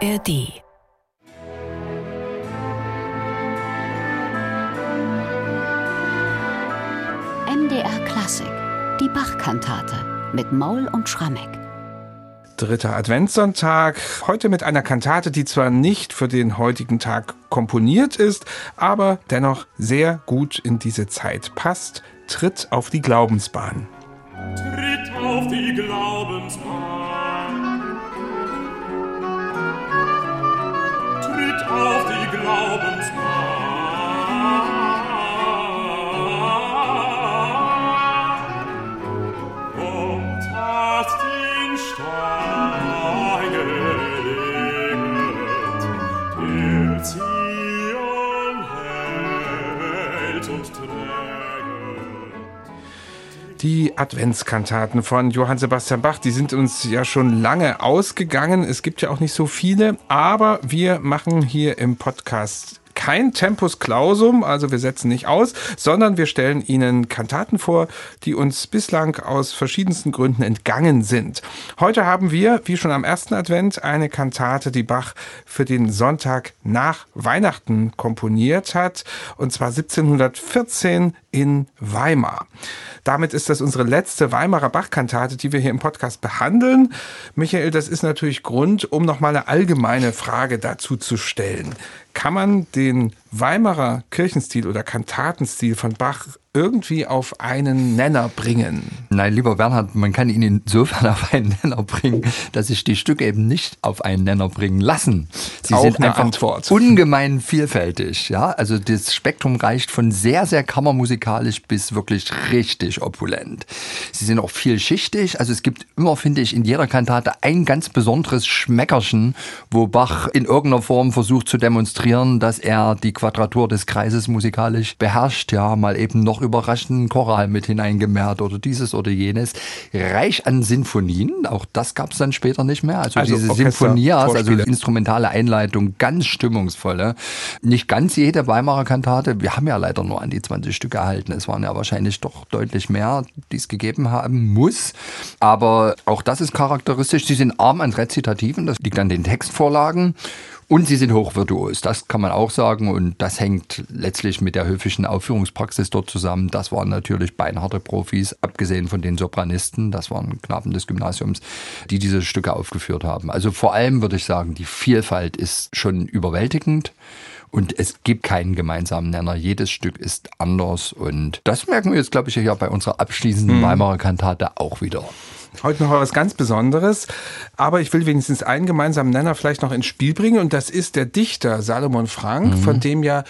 ARD MDR Klassik, die Bachkantate mit Maul und Schrammeck. Dritter Adventssonntag, heute mit einer Kantate, die zwar nicht für den heutigen Tag komponiert ist, aber dennoch sehr gut in diese Zeit passt, Tritt auf die Glaubensbahn. Tritt auf die Glaubensbahn. Glaubensbahn. Die Adventskantaten von Johann Sebastian Bach, die sind uns ja schon lange ausgegangen. Es gibt ja auch nicht so viele, aber wir machen hier im Podcast kein Tempus Clausum, also wir setzen nicht aus, sondern wir stellen Ihnen Kantaten vor, die uns bislang aus verschiedensten Gründen entgangen sind. Heute haben wir, wie schon am ersten Advent, eine Kantate, die Bach für den Sonntag nach Weihnachten komponiert hat, und zwar 1714 in Weimar. Damit ist das unsere letzte Weimarer Bach-Kantate, die wir hier im Podcast behandeln. Michael, das ist natürlich Grund, um nochmal eine allgemeine Frage dazu zu stellen. Kann man den Weimarer Kirchenstil oder Kantatenstil von Bach irgendwie auf einen Nenner bringen? Nein, lieber Bernhard, man kann ihn insofern auf einen Nenner bringen, dass sich die Stücke eben nicht auf einen Nenner bringen lassen. Sie Auch sind einfach Antwort. ungemein vielfältig. Ja, also das Spektrum reicht von sehr, sehr kammermusikalisch bis wirklich richtig opulent. Sie sind auch vielschichtig. Also es gibt immer, finde ich, in jeder Kantate ein ganz besonderes Schmeckerchen, wo Bach in irgendeiner Form versucht zu demonstrieren, dass er die Quadratur des Kreises musikalisch beherrscht. Ja, mal eben noch überraschenden Choral mit hineingemehrt oder dieses oder jenes. Reich an Sinfonien, auch das gab es dann später nicht mehr. Also, Also diese Sinfonias, also Vorspiele. instrumentale Einleitung, ganz stimmungsvolle. Nicht ganz jede Weimarer Kantate, wir haben ja leider nur an die 20 Stück erhalten. Es waren ja wahrscheinlich doch deutlich mehr, die es gegeben haben muss. Aber auch das ist charakteristisch. Sie sind arm an Rezitativen, das liegt an den Textvorlagen. Und sie sind hochvirtuos, das kann man auch sagen. Und das hängt letztlich mit der höfischen Aufführungspraxis dort zusammen. Das waren natürlich beinharte Profis, abgesehen von den Sopranisten. Das waren Knaben des Gymnasiums, die diese Stücke aufgeführt haben. Also vor allem würde ich sagen, die Vielfalt ist schon überwältigend. Und es gibt keinen gemeinsamen Nenner. Jedes Stück ist anders. Und das merken wir jetzt, glaube ich, hier bei unserer abschließenden Weimarer Kantate auch wieder. Heute noch was ganz Besonderes, aber ich will wenigstens einen gemeinsamen Nenner vielleicht noch ins Spiel bringen und das ist der Dichter Salomon Frank, von dem ja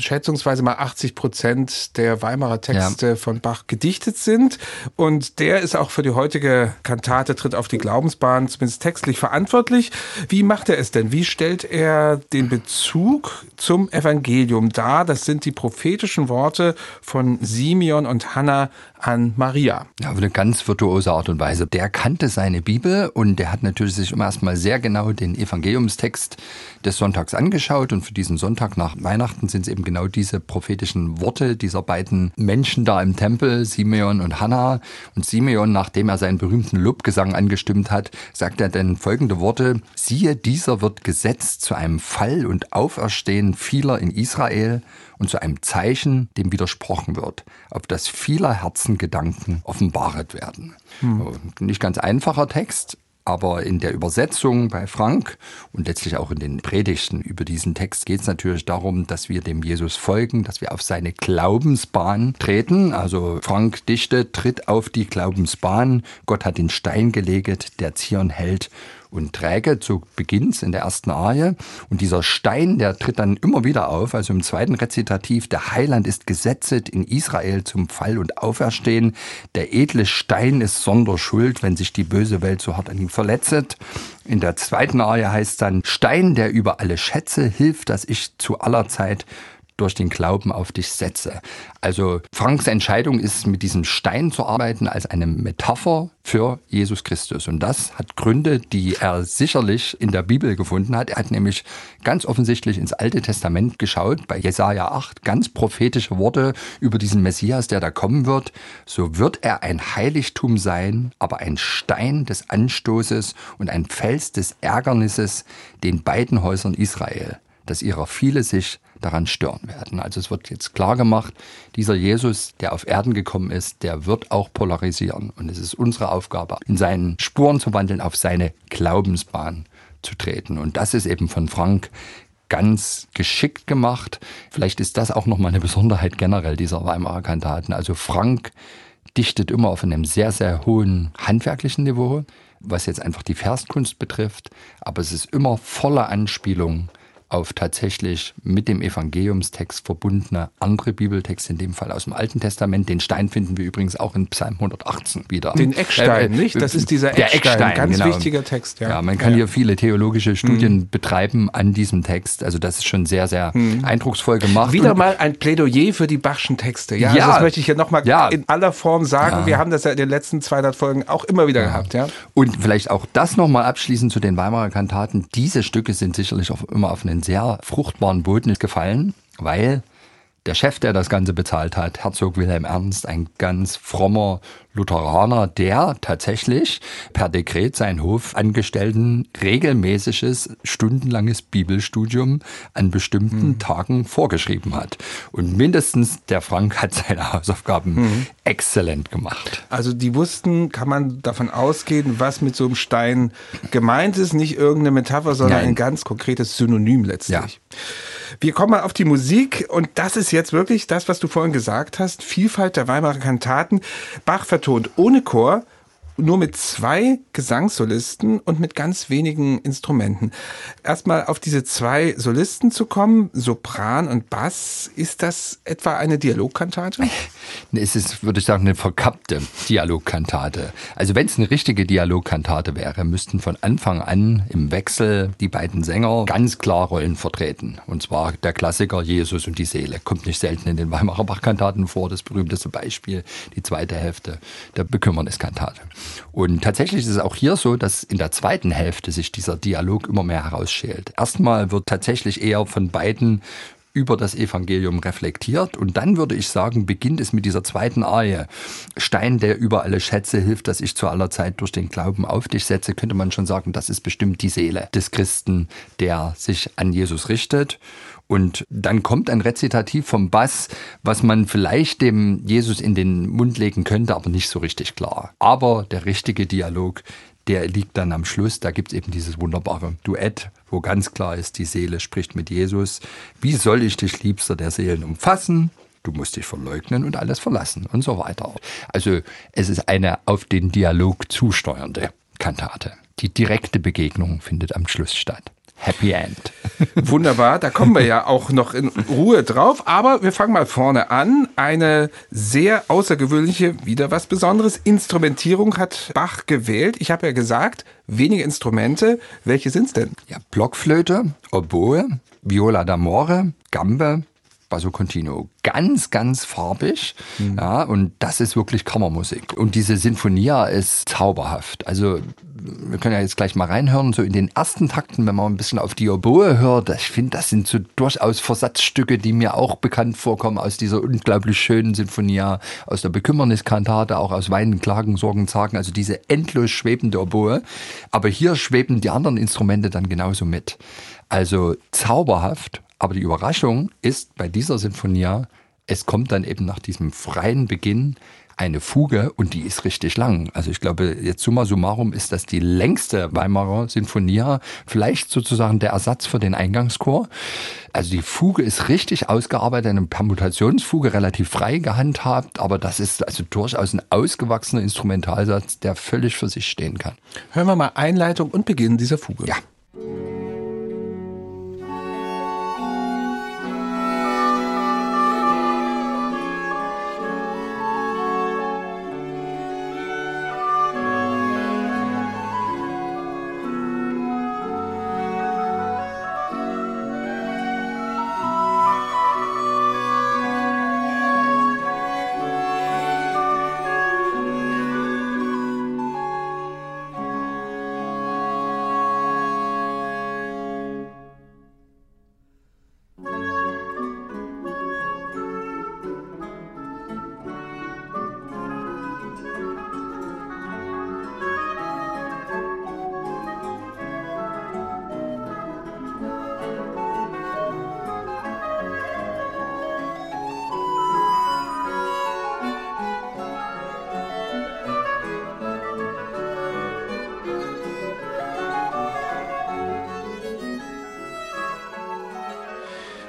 schätzungsweise mal 80 Prozent der Weimarer Texte von Bach gedichtet sind. Und der ist auch für die heutige Kantate Tritt auf die Glaubensbahn zumindest textlich verantwortlich. Wie macht er es denn? Wie stellt er den Bezug zum Evangelium dar? Das sind die prophetischen Worte von Simeon und Hannah an Maria. Ja, auf eine ganz virtuose Art und Weise. Der kannte seine Bibel und der hat natürlich sich immer erstmal sehr genau den Evangeliumstext des Sonntags angeschaut und für diesen Sonntag nach Weihnachten sind es eben genau diese prophetischen Worte dieser beiden Menschen da im Tempel, Simeon und Hannah. Und Simeon, nachdem er seinen berühmten Lobgesang angestimmt hat, sagt er dann folgende Worte, siehe, dieser wird gesetzt zu einem Fall und Auferstehen vieler in Israel und zu einem Zeichen, dem widersprochen wird, auf das vieler Herzen Gedanken offenbaret werden. Nicht ganz einfacher Text, aber in der Übersetzung bei Frank und letztlich auch in den Predigten über diesen Text geht es natürlich darum, dass wir dem Jesus folgen, dass wir auf seine Glaubensbahn treten. Also Frank dichtet, tritt auf die Glaubensbahn. Gott hat den Stein gelegt, der Zion hält und träge, so beginnt's in der ersten Arie. Und dieser Stein, der tritt dann immer wieder auf, also im zweiten Rezitativ, der Heiland ist gesetzet in Israel zum Fall und Auferstehen. Der edle Stein ist sonder Schuld, wenn sich die böse Welt so hart an ihm verletzet. In der zweiten Arie heißt dann, Stein, der über alle Schätze hilft, dass ich zu aller Zeit durch den Glauben auf dich setze. Also Franks Entscheidung ist, mit diesem Stein zu arbeiten als eine Metapher für Jesus Christus. Und das hat Gründe, die er sicherlich in der Bibel gefunden hat. Er hat nämlich ganz offensichtlich ins Alte Testament geschaut, bei Jesaja 8, ganz prophetische Worte über diesen Messias, der da kommen wird. So wird er ein Heiligtum sein, aber ein Stein des Anstoßes und ein Fels des Ärgernisses den beiden Häusern Israel, dass ihrer viele sich daran stören werden. Also es wird jetzt klar gemacht, dieser Jesus, der auf Erden gekommen ist, der wird auch polarisieren. Und es ist unsere Aufgabe, in seinen Spuren zu wandeln, auf seine Glaubensbahn zu treten. Und das ist eben von Frank ganz geschickt gemacht. Vielleicht ist das auch nochmal eine Besonderheit generell dieser Weimarer Kantaten. Also Frank dichtet immer auf einem sehr, sehr hohen handwerklichen Niveau, was jetzt einfach die Verskunst betrifft. Aber es ist immer voller Anspielung auf tatsächlich mit dem Evangeliumstext verbundene andere Bibeltexte, in dem Fall aus dem Alten Testament. Den Stein finden wir übrigens auch in Psalm 118 wieder. Den Eckstein, Äh, nicht? Das ist dieser der Eckstein, Eckstein, ganz genau. wichtiger Text. Ja, Ja, man kann ja. hier viele theologische Studien betreiben an diesem Text. Also das ist schon sehr, sehr eindrucksvoll gemacht. Wieder Und- mal ein Plädoyer für die Bachschen Texte. Ja, Ja. das möchte ich hier nochmal Ja. in aller Form sagen. Wir haben das ja in den letzten 200 Folgen auch immer wieder gehabt. Ja. Und vielleicht auch das nochmal abschließend zu den Weimarer Kantaten. Diese Stücke sind sicherlich auf, immer auf einen sehr fruchtbaren Boden gefallen, weil der Chef, der das Ganze bezahlt hat, Herzog Wilhelm Ernst, ein ganz frommer Lutheraner, der tatsächlich per Dekret seinen Hofangestellten regelmäßiges, stundenlanges Bibelstudium an bestimmten Tagen vorgeschrieben hat. Und mindestens der Frank hat seine Hausaufgaben exzellent gemacht. Also die wussten, kann man davon ausgehen, was mit so einem Stein gemeint ist. Nicht irgendeine Metapher, sondern Nein. ein ganz konkretes Synonym letztlich. Ja. Wir kommen mal auf die Musik und das ist jetzt wirklich das, was du vorhin gesagt hast. Vielfalt der Weimarer Kantaten. Bach vertont ohne Chor, nur mit zwei Gesangssolisten und mit ganz wenigen Instrumenten. Erstmal auf diese zwei Solisten zu kommen, Sopran und Bass, ist das etwa eine Dialogkantate? Es ist, würde ich sagen, eine verkappte Dialogkantate. Also wenn es eine richtige Dialogkantate wäre, müssten von Anfang an im Wechsel die beiden Sänger ganz klar Rollen vertreten. Und zwar der Klassiker Jesus und die Seele. Kommt nicht selten in den Weimarer Bachkantaten vor, das berühmteste Beispiel, die zweite Hälfte der Bekümmerniskantate. Und tatsächlich ist es auch hier so, dass in der zweiten Hälfte sich dieser Dialog immer mehr herausschält. Erstmal wird tatsächlich eher von beiden über das Evangelium reflektiert. Und dann würde ich sagen, beginnt es mit dieser zweiten Arie. Stein, der über alle Schätze hilft, dass ich zu aller Zeit durch den Glauben auf dich setze, könnte man schon sagen, das ist bestimmt die Seele des Christen, der sich an Jesus richtet. Und dann kommt ein Rezitativ vom Bass, was man vielleicht dem Jesus in den Mund legen könnte, aber nicht so richtig klar. Aber der richtige Dialog, der liegt dann am Schluss. Da gibt es eben dieses wunderbare Duett, wo ganz klar ist, die Seele spricht mit Jesus. Wie soll ich dich, Liebster der Seelen, umfassen? Du musst dich verleugnen und alles verlassen und so weiter. Also es ist eine auf den Dialog zusteuernde Kantate. Die direkte Begegnung findet am Schluss statt. Happy End. Wunderbar, da kommen wir ja auch noch in Ruhe drauf. Aber wir fangen mal vorne an. Eine sehr außergewöhnliche, wieder was Besonderes, Instrumentierung hat Bach gewählt. Ich habe ja gesagt, wenige Instrumente. Welche sind's denn? Ja, Blockflöte, Oboe, Viola d'Amore, Gambe, Basso Continuo. Ganz, ganz farbig. Ja, und das ist wirklich Kammermusik. Und diese Sinfonia ist zauberhaft. Also, wir können ja jetzt gleich mal reinhören, so in den ersten Takten, wenn man ein bisschen auf die Oboe hört. Ich finde, das sind so durchaus Versatzstücke, die mir auch bekannt vorkommen aus dieser unglaublich schönen Sinfonia, aus der Bekümmerniskantate, auch aus Weinen, Klagen, Sorgen, Zagen. Also diese endlos schwebende Oboe. Aber hier schweben die anderen Instrumente dann genauso mit. Also zauberhaft. Aber die Überraschung ist bei dieser Sinfonia, es kommt dann eben nach diesem freien Beginn eine Fuge und die ist richtig lang. Also ich glaube, jetzt summa summarum ist das die längste Weimarer Sinfonia, vielleicht sozusagen der Ersatz für den Eingangschor. Also die Fuge ist richtig ausgearbeitet, eine Permutationsfuge relativ frei gehandhabt, aber das ist also durchaus ein ausgewachsener Instrumentalsatz, der völlig für sich stehen kann. Hören wir mal Einleitung und Beginn dieser Fuge. Ja.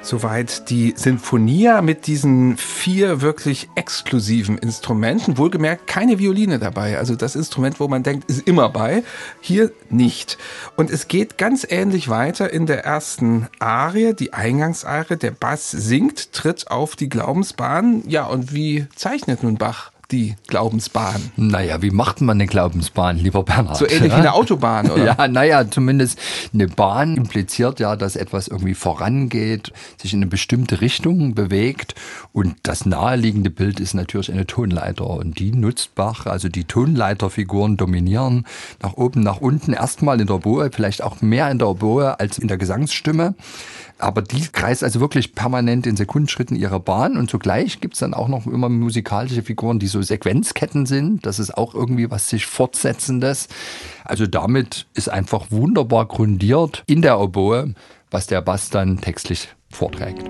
Soweit die Sinfonia mit diesen vier wirklich exklusiven Instrumenten. Wohlgemerkt keine Violine dabei. Also das Instrument, wo man denkt, ist immer bei. Hier nicht. Und es geht ganz ähnlich weiter in der ersten Arie, die Eingangsarie. Der Bass singt, tritt auf die Glaubensbahn. Ja, und wie zeichnet nun Bach die Glaubensbahn? Naja, wie macht man eine Glaubensbahn, lieber Bernhard? So ähnlich wie eine Autobahn, oder? Ja, naja, zumindest eine Bahn impliziert ja, dass etwas irgendwie vorangeht, sich in eine bestimmte Richtung bewegt. Und das naheliegende Bild ist natürlich eine Tonleiter. Und die nutzt Bach, also die Tonleiterfiguren dominieren nach oben, nach unten, erstmal in der Boe, vielleicht auch mehr in der Boe als in der Gesangsstimme. Aber die kreist also wirklich permanent in Sekundenschritten ihre Bahn und zugleich gibt's dann auch noch immer musikalische Figuren, die so Sequenzketten sind. Das ist auch irgendwie was sich Fortsetzendes. Also damit ist einfach wunderbar grundiert in der Oboe, was der Bass dann textlich vorträgt.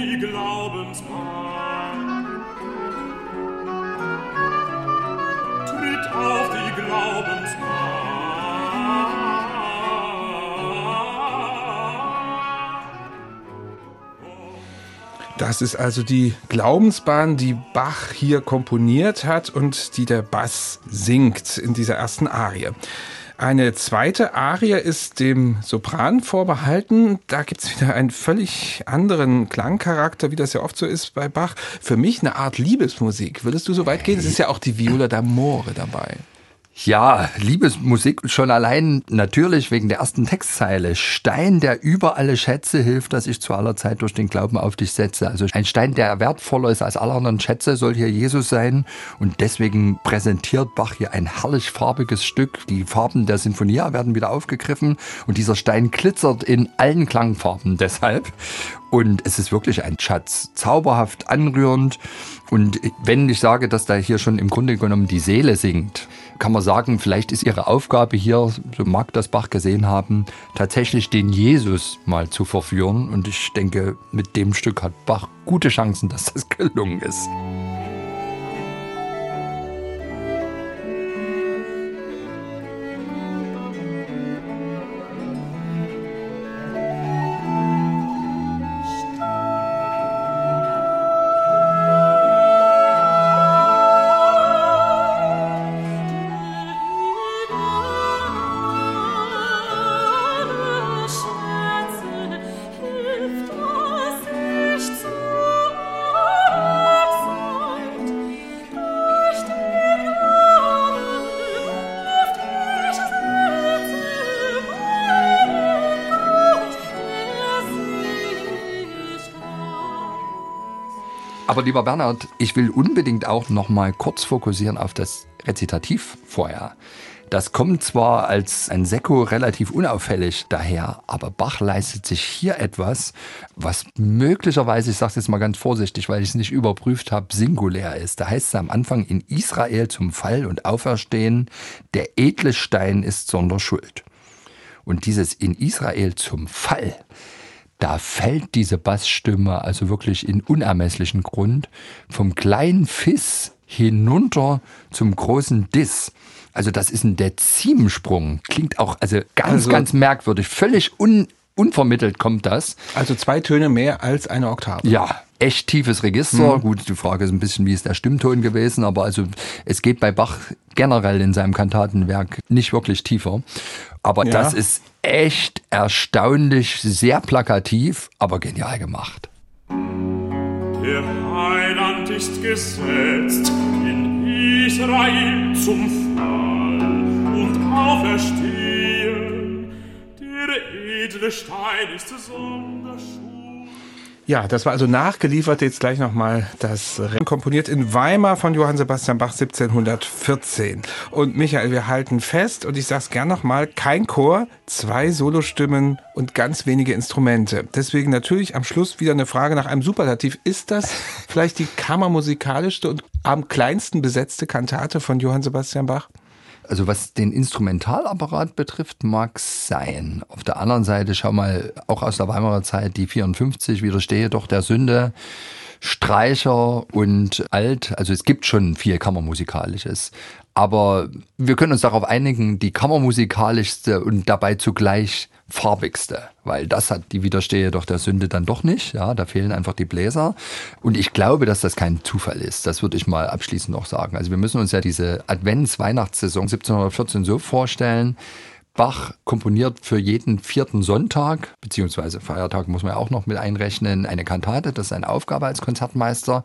Die Glaubensbahn. Tritt auf die Glaubensbahn. Das ist also die Glaubensbahn, die Bach hier komponiert hat und die der Bass singt in dieser ersten Arie. Eine zweite Arie ist dem Sopran vorbehalten. Da gibt's wieder einen völlig anderen Klangcharakter, wie das ja oft so ist bei Bach. Für mich eine Art Liebesmusik. Würdest du so weit gehen? Es ist ja auch die Viola d'Amore dabei. Ja, Liebesmusik schon allein natürlich wegen der ersten Textzeile. Stein, der über alle Schätze hilft, dass ich zu aller Zeit durch den Glauben auf dich setze. Also ein Stein, der wertvoller ist als alle anderen Schätze, soll hier Jesus sein. Und deswegen präsentiert Bach hier ein herrlich farbiges Stück. Die Farben der Sinfonia werden wieder aufgegriffen und dieser Stein glitzert in allen Klangfarben deshalb. Und es ist wirklich ein Schatz. Zauberhaft, anrührend. Und wenn ich sage, dass da hier schon im Grunde genommen die Seele singt, kann man sagen, vielleicht ist ihre Aufgabe hier, so mag das Bach gesehen haben, tatsächlich den Jesus mal zu verführen. Und ich denke, mit dem Stück hat Bach gute Chancen, dass das gelungen ist. Aber lieber Bernhard, ich will unbedingt auch noch mal kurz fokussieren auf das Rezitativ vorher. Das kommt zwar als ein Sekko relativ unauffällig daher, aber Bach leistet sich hier etwas, was möglicherweise, ich sage es jetzt mal ganz vorsichtig, weil ich es nicht überprüft habe, singulär ist. Da heißt es am Anfang in Israel zum Fall und Auferstehen, der edle Stein ist sonder Schuld. Und dieses in Israel zum Fall, da fällt diese Bassstimme also wirklich in unermesslichen Grund vom kleinen Fiss hinunter zum großen Diss. Also das ist ein Dezimensprung. Klingt auch also ganz, Also- ganz merkwürdig. Völlig un, unvermittelt kommt das. Also zwei Töne mehr als eine Oktave. Ja, echt tiefes Register. Gut, die Frage ist ein bisschen, wie ist der Stimmton gewesen, aber also es geht bei Bach generell in seinem Kantatenwerk nicht wirklich tiefer. Aber Ja. das ist echt erstaunlich, sehr plakativ, aber genial gemacht. Der Heiland ist gesetzt in Israel zum Fall und auferstehen. Der edle Stein ist Sonderschuld. Ja, das war also nachgeliefert, jetzt gleich nochmal das Rennen komponiert in Weimar von Johann Sebastian Bach 1714. Und Michael, wir halten fest, und ich sag's gern nochmal, kein Chor, zwei Solostimmen und ganz wenige Instrumente. Deswegen natürlich am Schluss wieder eine Frage nach einem Superlativ. Ist das vielleicht die kammermusikalischste und am kleinsten besetzte Kantate von Johann Sebastian Bach? Also was den Instrumentalapparat betrifft, mag sein. Auf der anderen Seite, schau mal, auch aus der Weimarer Zeit, die 54 widerstehe doch der Sünde. Streicher und Alt. Also es gibt schon viel Kammermusikalisches. Aber wir können uns darauf einigen, die kammermusikalischste und dabei zugleich farbigste, weil das hat die Widerstehe doch der Sünde dann doch nicht. Ja, da fehlen einfach die Bläser. Und ich glaube, dass das kein Zufall ist. Das würde ich mal abschließend noch sagen. Also wir müssen uns ja diese Advents-Weihnachtssaison 1714 so vorstellen. Bach komponiert für jeden vierten Sonntag, beziehungsweise Feiertag muss man ja auch noch mit einrechnen, eine Kantate. Das ist seine Aufgabe als Konzertmeister.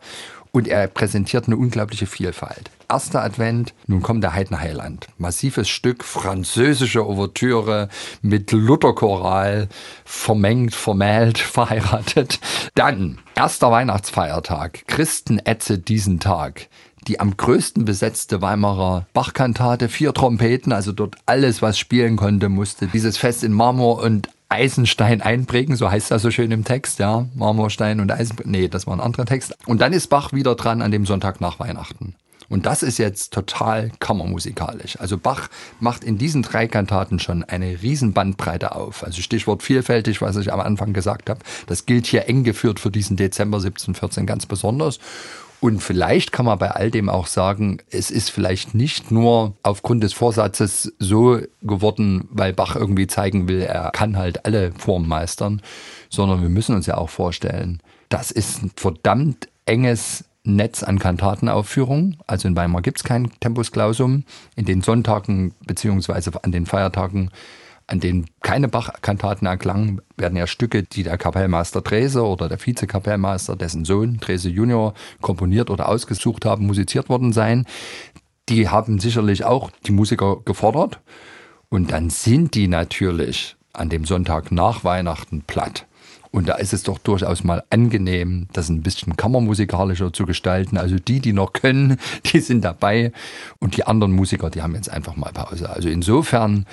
Und er präsentiert eine unglaubliche Vielfalt. Erster Advent, nun kommt der Heidner Heiland. Massives Stück, französische Ouvertüre mit Lutherchoral, vermengt, vermählt, verheiratet. Dann, erster Weihnachtsfeiertag, Christen ätze diesen Tag die am größten besetzte Weimarer Bachkantate, vier Trompeten, also dort alles, was spielen konnte, musste dieses Fest in Marmor und Eisenstein einprägen, so heißt das so schön im Text, ja, Marmorstein und Eisen, nee, das war ein anderer Text. Und dann ist Bach wieder dran an dem Sonntag nach Weihnachten. Und das ist jetzt total kammermusikalisch. Also Bach macht in diesen drei Kantaten schon eine riesen Bandbreite auf. Also Stichwort vielfältig, was ich am Anfang gesagt habe. Das gilt hier eng geführt für diesen Dezember 1714 ganz besonders. Und vielleicht kann man bei all dem auch sagen, es ist vielleicht nicht nur aufgrund des Vorsatzes so geworden, weil Bach irgendwie zeigen will, er kann halt alle Formen meistern, sondern wir müssen uns ja auch vorstellen, das ist ein verdammt enges Netz an Kantatenaufführungen. Also in Weimar gibt es kein Tempus Clausum. In den Sonntagen beziehungsweise an den Feiertagen an denen keine Bach-Kantaten erklangen, werden ja Stücke, die der Kapellmeister Drese oder der Vizekapellmeister, dessen Sohn Drese Junior, komponiert oder ausgesucht haben, musiziert worden sein. Die haben sicherlich auch die Musiker gefordert. Und dann sind die natürlich an dem Sonntag nach Weihnachten platt. Und da ist es doch durchaus mal angenehm, das ein bisschen kammermusikalischer zu gestalten. Also die, die noch können, die sind dabei. Und die anderen Musiker, die haben jetzt einfach mal Pause. Also insofern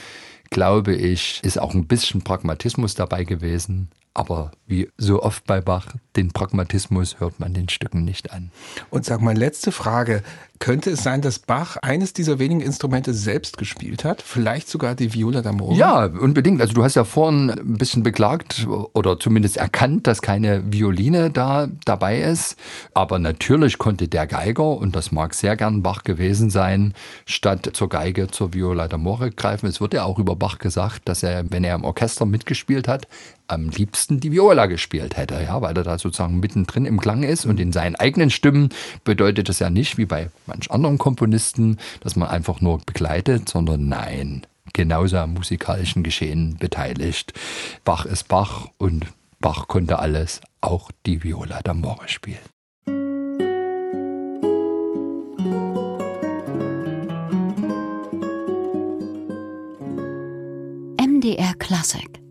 glaube ich, ist auch ein bisschen Pragmatismus dabei gewesen. Aber wie so oft bei Bach, den Pragmatismus hört man den Stücken nicht an. Und sag mal, letzte Frage. Könnte es sein, dass Bach eines dieser wenigen Instrumente selbst gespielt hat? Vielleicht sogar die Viola d'Amore? Ja, unbedingt. Also du hast ja vorhin ein bisschen beklagt oder zumindest erkannt, dass keine Violine da dabei ist. Aber natürlich konnte der Geiger, und das mag sehr gern Bach gewesen sein, statt zur Geige zur Viola d'Amore greifen. Es wird ja auch über Bach gesagt, dass er, wenn er im Orchester mitgespielt hat, am liebsten die Viola gespielt hätte, ja, weil er da sozusagen mittendrin im Klang ist und in seinen eigenen Stimmen bedeutet das ja nicht wie bei manch anderen Komponisten, dass man einfach nur begleitet, sondern nein, genauso am musikalischen Geschehen beteiligt. Bach ist Bach und Bach konnte alles, auch die Viola d'Amore spielen. MDR Klassik